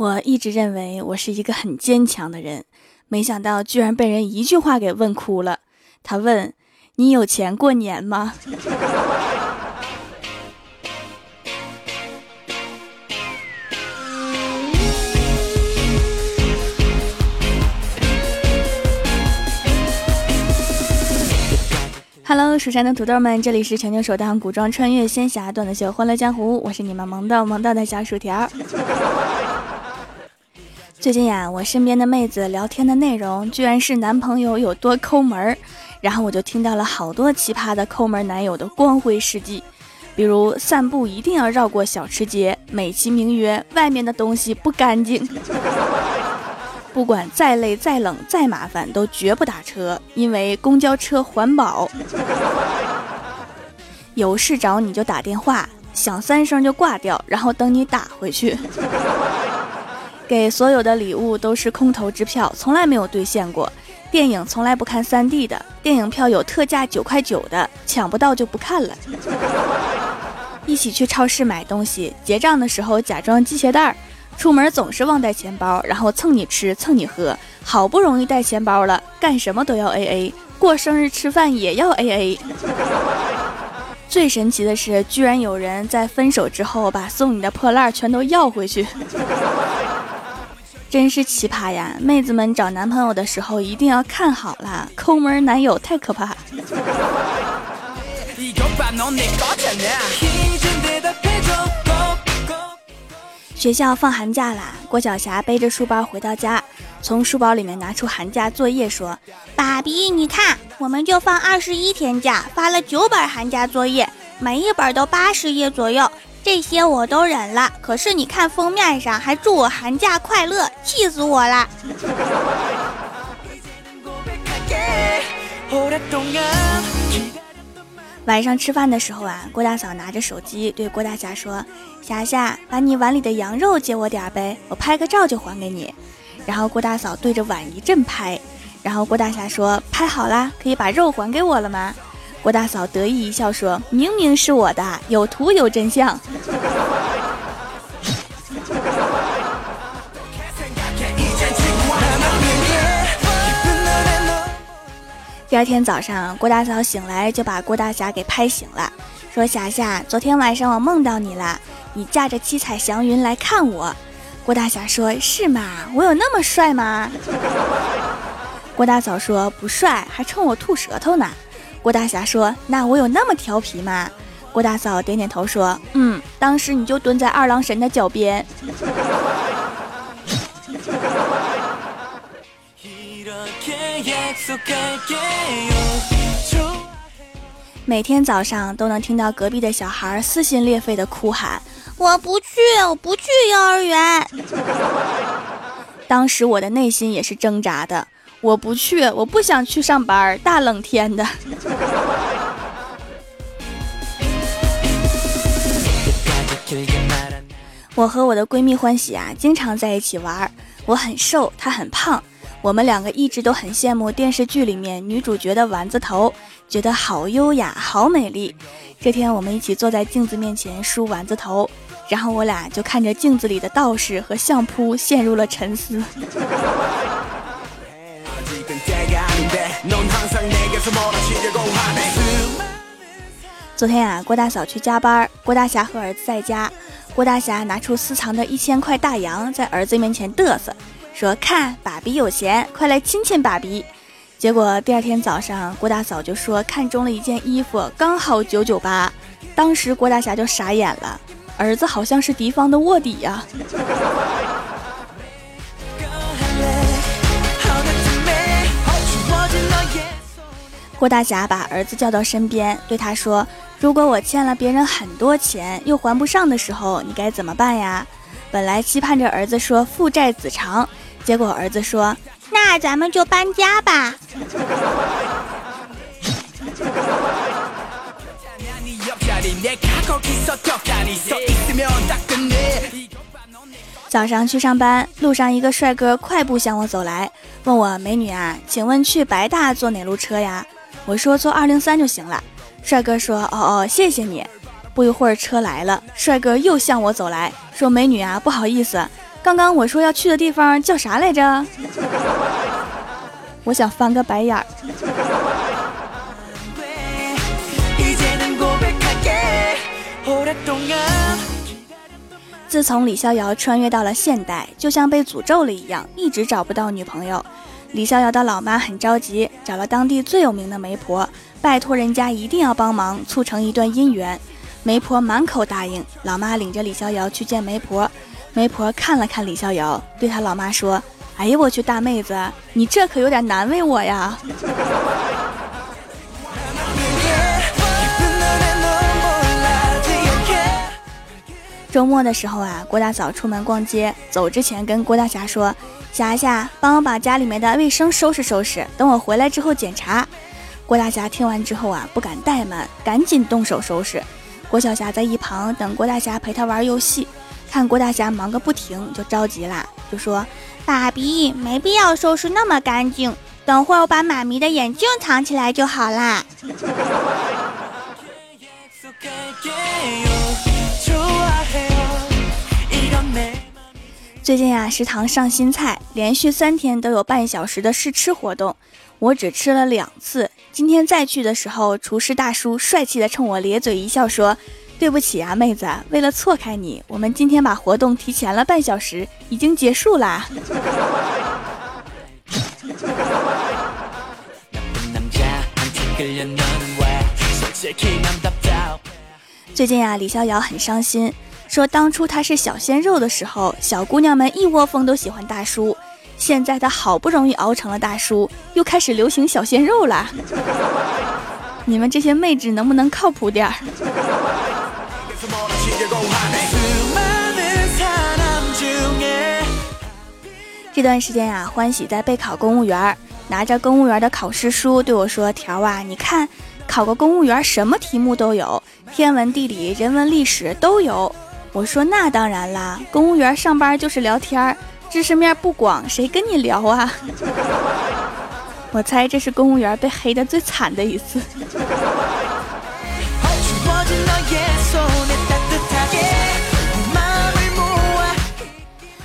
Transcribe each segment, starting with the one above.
我一直认为我是一个很坚强的人，没想到居然被人一句话给问哭了。他问：“你有钱过年吗？” Hello，蜀山的土豆们，这里是全球首档古装穿越仙侠段子秀《欢乐江湖》，我是你们萌豆萌豆的小薯条。最近呀，我身边的妹子聊天的内容居然是男朋友有多抠门儿，然后我就听到了好多奇葩的抠门男友的光辉事迹，比如散步一定要绕过小吃街，美其名曰外面的东西不干净；不管再累再冷再麻烦都绝不打车，因为公交车环保；有事找你就打电话，响三声就挂掉，然后等你打回去。给所有的礼物都是空头支票，从来没有兑现过。电影从来不看三 D 的，电影票有特价九块九的，抢不到就不看了。一起去超市买东西，结账的时候假装系鞋带儿，出门总是忘带钱包，然后蹭你吃蹭你喝。好不容易带钱包了，干什么都要 AA，过生日吃饭也要 AA。最神奇的是，居然有人在分手之后把送你的破烂全都要回去。真是奇葩呀！妹子们找男朋友的时候一定要看好了，抠门男友太可怕。学校放寒假啦，郭晓霞背着书包回到家，从书包里面拿出寒假作业，说：“爸比，你看，我们就放二十一天假，发了九本寒假作业，每一本都八十页左右。”这些我都忍了，可是你看封面上还祝我寒假快乐，气死我了！晚上吃饭的时候啊，郭大嫂拿着手机对郭大侠说：“霞霞，把你碗里的羊肉借我点呗，我拍个照就还给你。”然后郭大嫂对着碗一阵拍，然后郭大侠说：“拍好啦，可以把肉还给我了吗？”郭大嫂得意一笑，说：“明明是我的，有图有真相。”第二天早上，郭大嫂醒来就把郭大侠给拍醒了，说：“霞霞，昨天晚上我梦到你了，你驾着七彩祥云来看我。”郭大侠说：“是吗？我有那么帅吗？”郭大嫂说：“不帅，还冲我吐舌头呢。”郭大侠说：“那我有那么调皮吗？”郭大嫂点点头说：“嗯，当时你就蹲在二郎神的脚边。”每天早上都能听到隔壁的小孩撕心裂肺的哭喊：“我不去，我不去幼儿园。”当时我的内心也是挣扎的。我不去，我不想去上班，大冷天的。我和我的闺蜜欢喜啊，经常在一起玩。我很瘦，她很胖，我们两个一直都很羡慕电视剧里面女主角的丸子头，觉得好优雅，好美丽。这天，我们一起坐在镜子面前梳丸子头，然后我俩就看着镜子里的道士和相扑，陷入了沉思。昨天啊，郭大嫂去加班，郭大侠和儿子在家。郭大侠拿出私藏的一千块大洋，在儿子面前嘚瑟，说：“看，爸比有钱，快来亲亲爸比。”结果第二天早上，郭大嫂就说看中了一件衣服，刚好九九八。当时郭大侠就傻眼了，儿子好像是敌方的卧底呀。郭大侠把儿子叫到身边，对他说：“如果我欠了别人很多钱又还不上的时候，你该怎么办呀？”本来期盼着儿子说“父债子偿”，结果儿子说：“那咱们就搬家吧。”早上去上班，路上一个帅哥快步向我走来，问我：“美女啊，请问去白大坐哪路车呀？”我说坐二零三就行了。帅哥说：“哦哦，谢谢你。”不一会儿车来了，帅哥又向我走来说：“美女啊，不好意思，刚刚我说要去的地方叫啥来着？我想翻个白眼儿。自从李逍遥穿越到了现代，就像被诅咒了一样，一直找不到女朋友。李逍遥的老妈很着急，找了当地最有名的媒婆，拜托人家一定要帮忙促成一段姻缘。媒婆满口答应，老妈领着李逍遥去见媒婆。媒婆看了看李逍遥，对他老妈说：“哎呀，我去，大妹子，你这可有点难为我呀。” 周末的时候啊，郭大嫂出门逛街，走之前跟郭大侠说：“霞霞，帮我把家里面的卫生收拾收拾，等我回来之后检查。”郭大侠听完之后啊，不敢怠慢，赶紧动手收拾。郭小霞在一旁等郭大侠陪她玩游戏，看郭大侠忙个不停，就着急啦，就说：“爸比，没必要收拾那么干净，等会儿我把妈咪的眼镜藏起来就好啦。”最近呀，食堂上新菜，连续三天都有半小时的试吃活动，我只吃了两次。今天再去的时候，厨师大叔帅气的冲我咧嘴一笑，说：“对不起啊，妹子，为了错开你，我们今天把活动提前了半小时，已经结束啦。”最近啊，李逍遥很伤心。说当初他是小鲜肉的时候，小姑娘们一窝蜂都喜欢大叔。现在他好不容易熬成了大叔，又开始流行小鲜肉了。你们这些妹纸能不能靠谱点儿？这段时间呀，欢喜在备考公务员，拿着公务员的考试书对我说：“条啊，你看，考个公务员什么题目都有，天文、地理、人文、历史都有。”我说那当然啦，公务员上班就是聊天儿，知识面不广，谁跟你聊啊？我猜这是公务员被黑的最惨的一次。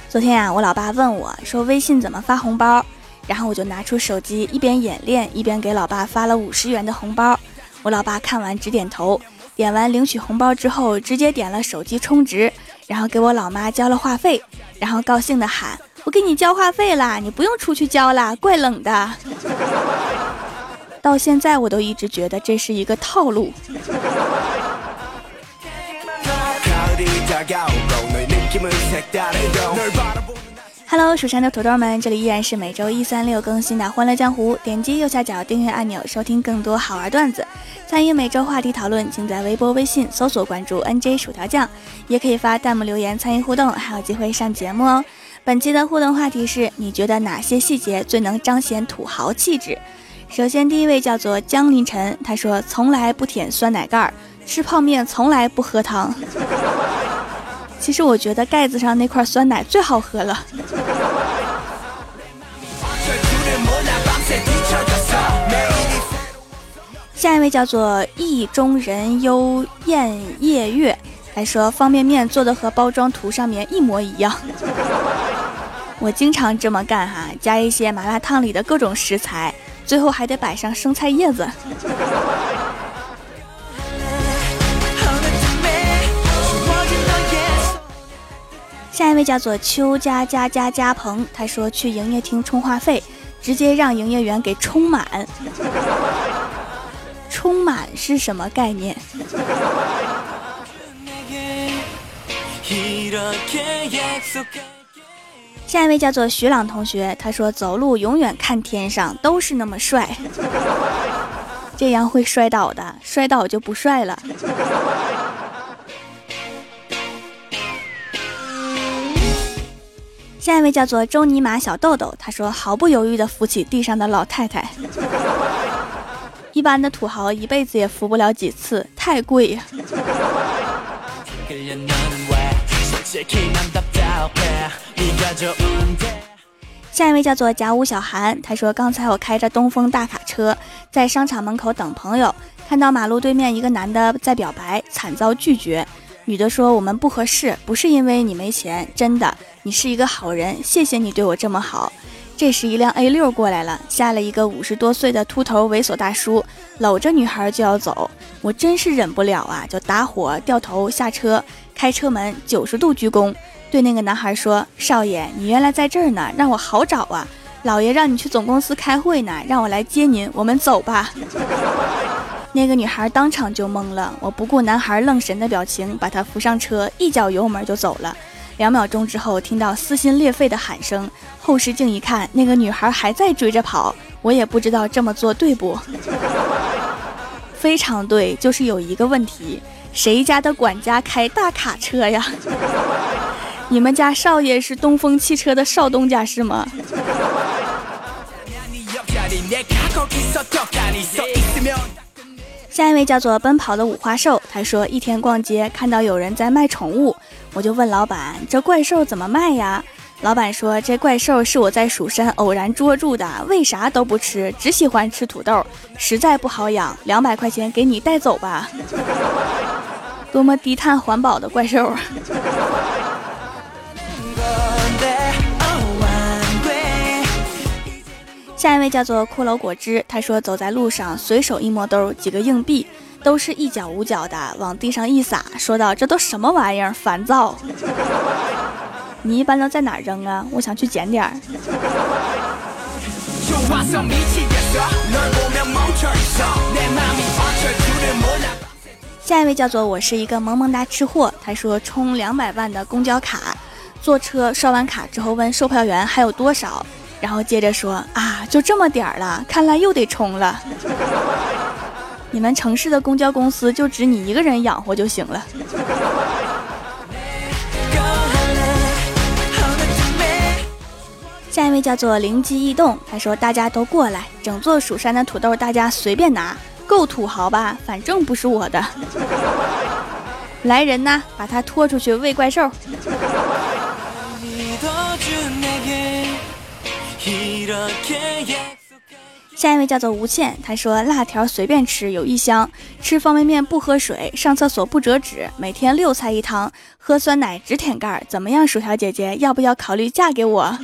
昨天呀，我老爸问我说微信怎么发红包，然后我就拿出手机一边演练一边给老爸发了五十元的红包。我老爸看完直点头。点完领取红包之后，直接点了手机充值，然后给我老妈交了话费，然后高兴的喊：“我给你交话费啦，你不用出去交啦，怪冷的。”到现在我都一直觉得这是一个套路。Hello，蜀山的土豆们，这里依然是每周一、三、六更新的《欢乐江湖》。点击右下角订阅按钮，收听更多好玩段子，参与每周话题讨论，请在微博、微信搜索关注 “nj 薯条酱”，也可以发弹幕留言参与互动，还有机会上节目哦。本期的互动话题是你觉得哪些细节最能彰显土豪气质？首先，第一位叫做江林晨，他说：“从来不舔酸奶盖儿，吃泡面从来不喝汤。”其实我觉得盖子上那块酸奶最好喝了。下一位叫做意中人幽燕夜月，还说方便面做的和包装图上面一模一样。我经常这么干哈，加一些麻辣烫里的各种食材，最后还得摆上生菜叶子。下一位叫做邱家家家家鹏，他说去营业厅充话费，直接让营业员给充满。充满是什么概念？下一位叫做徐朗同学，他说走路永远看天上，都是那么帅，这样会摔倒的，摔倒就不帅了。下一位叫做周尼玛小豆豆，他说毫不犹豫的扶起地上的老太太。一般的土豪一辈子也扶不了几次，太贵。下一位叫做甲午小韩，他说刚才我开着东风大卡车在商场门口等朋友，看到马路对面一个男的在表白，惨遭拒绝。女的说我们不合适，不是因为你没钱，真的。你是一个好人，谢谢你对我这么好。这时，一辆 A 六过来了，下了一个五十多岁的秃头猥琐大叔，搂着女孩就要走。我真是忍不了啊，就打火掉头下车，开车门九十度鞠躬，对那个男孩说：“少爷，你原来在这儿呢，让我好找啊。老爷让你去总公司开会呢，让我来接您，我们走吧。”那个女孩当场就懵了，我不顾男孩愣神的表情，把他扶上车，一脚油门就走了。两秒钟之后，听到撕心裂肺的喊声，后视镜一看，那个女孩还在追着跑。我也不知道这么做对不？非常对，就是有一个问题，谁家的管家开大卡车呀？你们家少爷是东风汽车的少东家是吗？下一位叫做奔跑的五花兽，他说一天逛街看到有人在卖宠物，我就问老板这怪兽怎么卖呀？老板说这怪兽是我在蜀山偶然捉住的，为啥都不吃，只喜欢吃土豆，实在不好养，两百块钱给你带走吧。多么低碳环保的怪兽啊！下一位叫做骷髅果汁，他说走在路上随手一摸兜，几个硬币都是一角五角的，往地上一撒，说道：“这都什么玩意儿？烦躁！你一般都在哪扔啊？我想去捡点儿。”下一位叫做我是一个萌萌哒吃货，他说充两百万的公交卡，坐车刷完卡之后问售票员还有多少。然后接着说啊，就这么点儿了，看来又得充了。你们城市的公交公司就只你一个人养活就行了。下一位叫做灵机一动，他说大家都过来，整座蜀山的土豆大家随便拿，够土豪吧？反正不是我的。来人呐，把他拖出去喂怪兽。下一位叫做吴倩，她说辣条随便吃有一箱，吃方便面不喝水，上厕所不折纸，每天六菜一汤，喝酸奶只舔盖儿，怎么样，薯条姐姐要不要考虑嫁给我？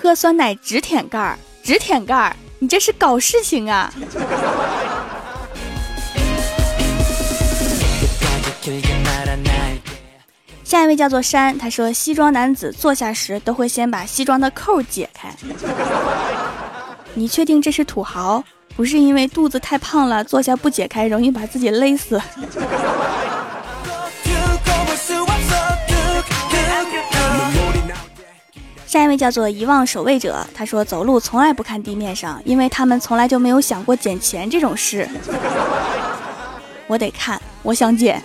喝酸奶只舔盖儿，只舔盖儿，你这是搞事情啊！下一位叫做山，他说西装男子坐下时都会先把西装的扣解开。你确定这是土豪？不是因为肚子太胖了，坐下不解开容易把自己勒死。下一位叫做遗忘守卫者，他说走路从来不看地面上，因为他们从来就没有想过捡钱这种事。我得看，我想捡。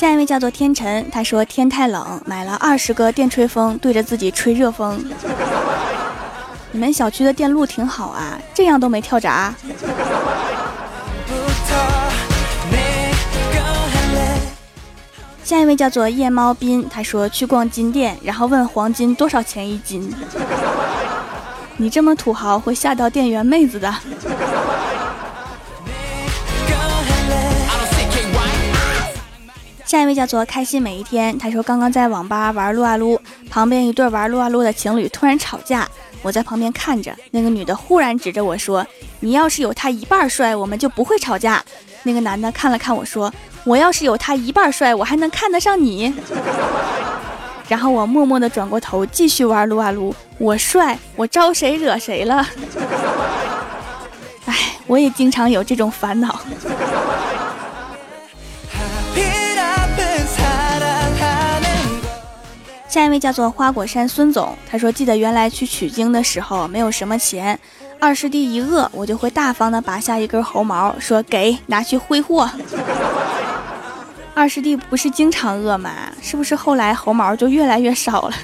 下一位叫做天辰，他说天太冷，买了二十个电吹风，对着自己吹热风。你们小区的电路挺好啊，这样都没跳闸。下一位叫做夜猫斌，他说去逛金店，然后问黄金多少钱一斤。你这么土豪，会吓到店员妹子的。下一位叫做开心每一天，他说刚刚在网吧玩撸啊撸，旁边一对玩撸啊撸的情侣突然吵架，我在旁边看着，那个女的忽然指着我说：“你要是有他一半帅，我们就不会吵架。”那个男的看了看我说：“我要是有他一半帅，我还能看得上你？” 然后我默默地转过头继续玩撸啊撸，我帅，我招谁惹谁了？哎，我也经常有这种烦恼。下一位叫做花果山孙总，他说：“记得原来去取经的时候没有什么钱，二师弟一饿，我就会大方的拔下一根猴毛，说给拿去挥霍。二师弟不是经常饿吗？是不是后来猴毛就越来越少了？”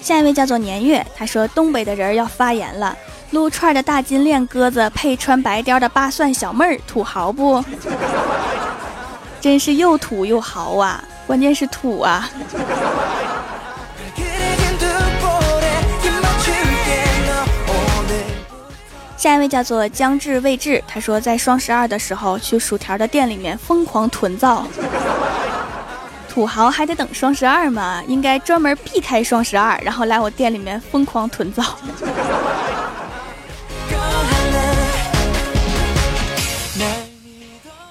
下一位叫做年月，他说：“东北的人要发言了。”撸串的大金链鸽子配穿白貂的八蒜小妹儿，土豪不？真是又土又豪啊！关键是土啊！下一位叫做将至未至，他说在双十二的时候去薯条的店里面疯狂囤造。土豪还得等双十二吗？应该专门避开双十二，然后来我店里面疯狂囤造。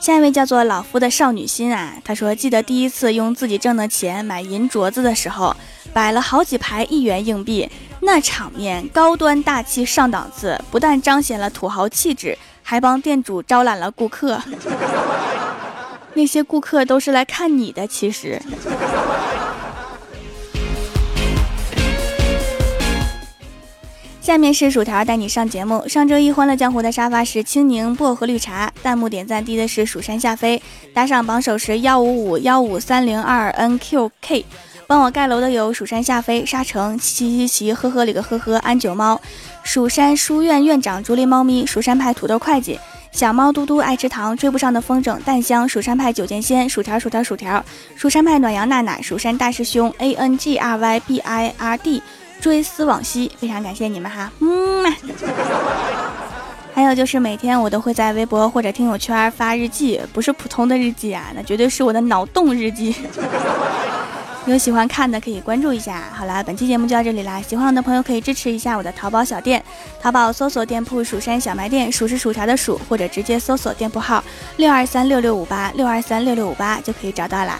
下一位叫做老夫的少女心啊，他说记得第一次用自己挣的钱买银镯子的时候，摆了好几排一元硬币，那场面高端大气上档次，不但彰显了土豪气质，还帮店主招揽了顾客。那些顾客都是来看你的，其实。下面是薯条带你上节目。上周一欢乐江湖的沙发是青柠薄荷绿茶，弹幕点赞低的是蜀山下飞，打赏榜首是幺五五幺五三零二 nqk，帮我盖楼的有蜀山下飞、沙城、七七七、呵呵里个呵呵、安九猫、蜀山书院院长、竹林猫咪、蜀山派土豆会计。小猫嘟嘟爱吃糖，追不上的风筝，淡香，蜀山派九剑仙，薯条薯条薯条，蜀山派暖阳娜娜，蜀山大师兄 A N G R Y B I R D，追思往昔，非常感谢你们哈，嗯嘛。还有就是每天我都会在微博或者听友圈发日记，不是普通的日记啊，那绝对是我的脑洞日记。有喜欢看的可以关注一下。好了，本期节目就到这里啦。喜欢我的朋友可以支持一下我的淘宝小店，淘宝搜索店铺“蜀山小卖店”，数是薯条的数，或者直接搜索店铺号六二三六六五八六二三六六五八就可以找到啦。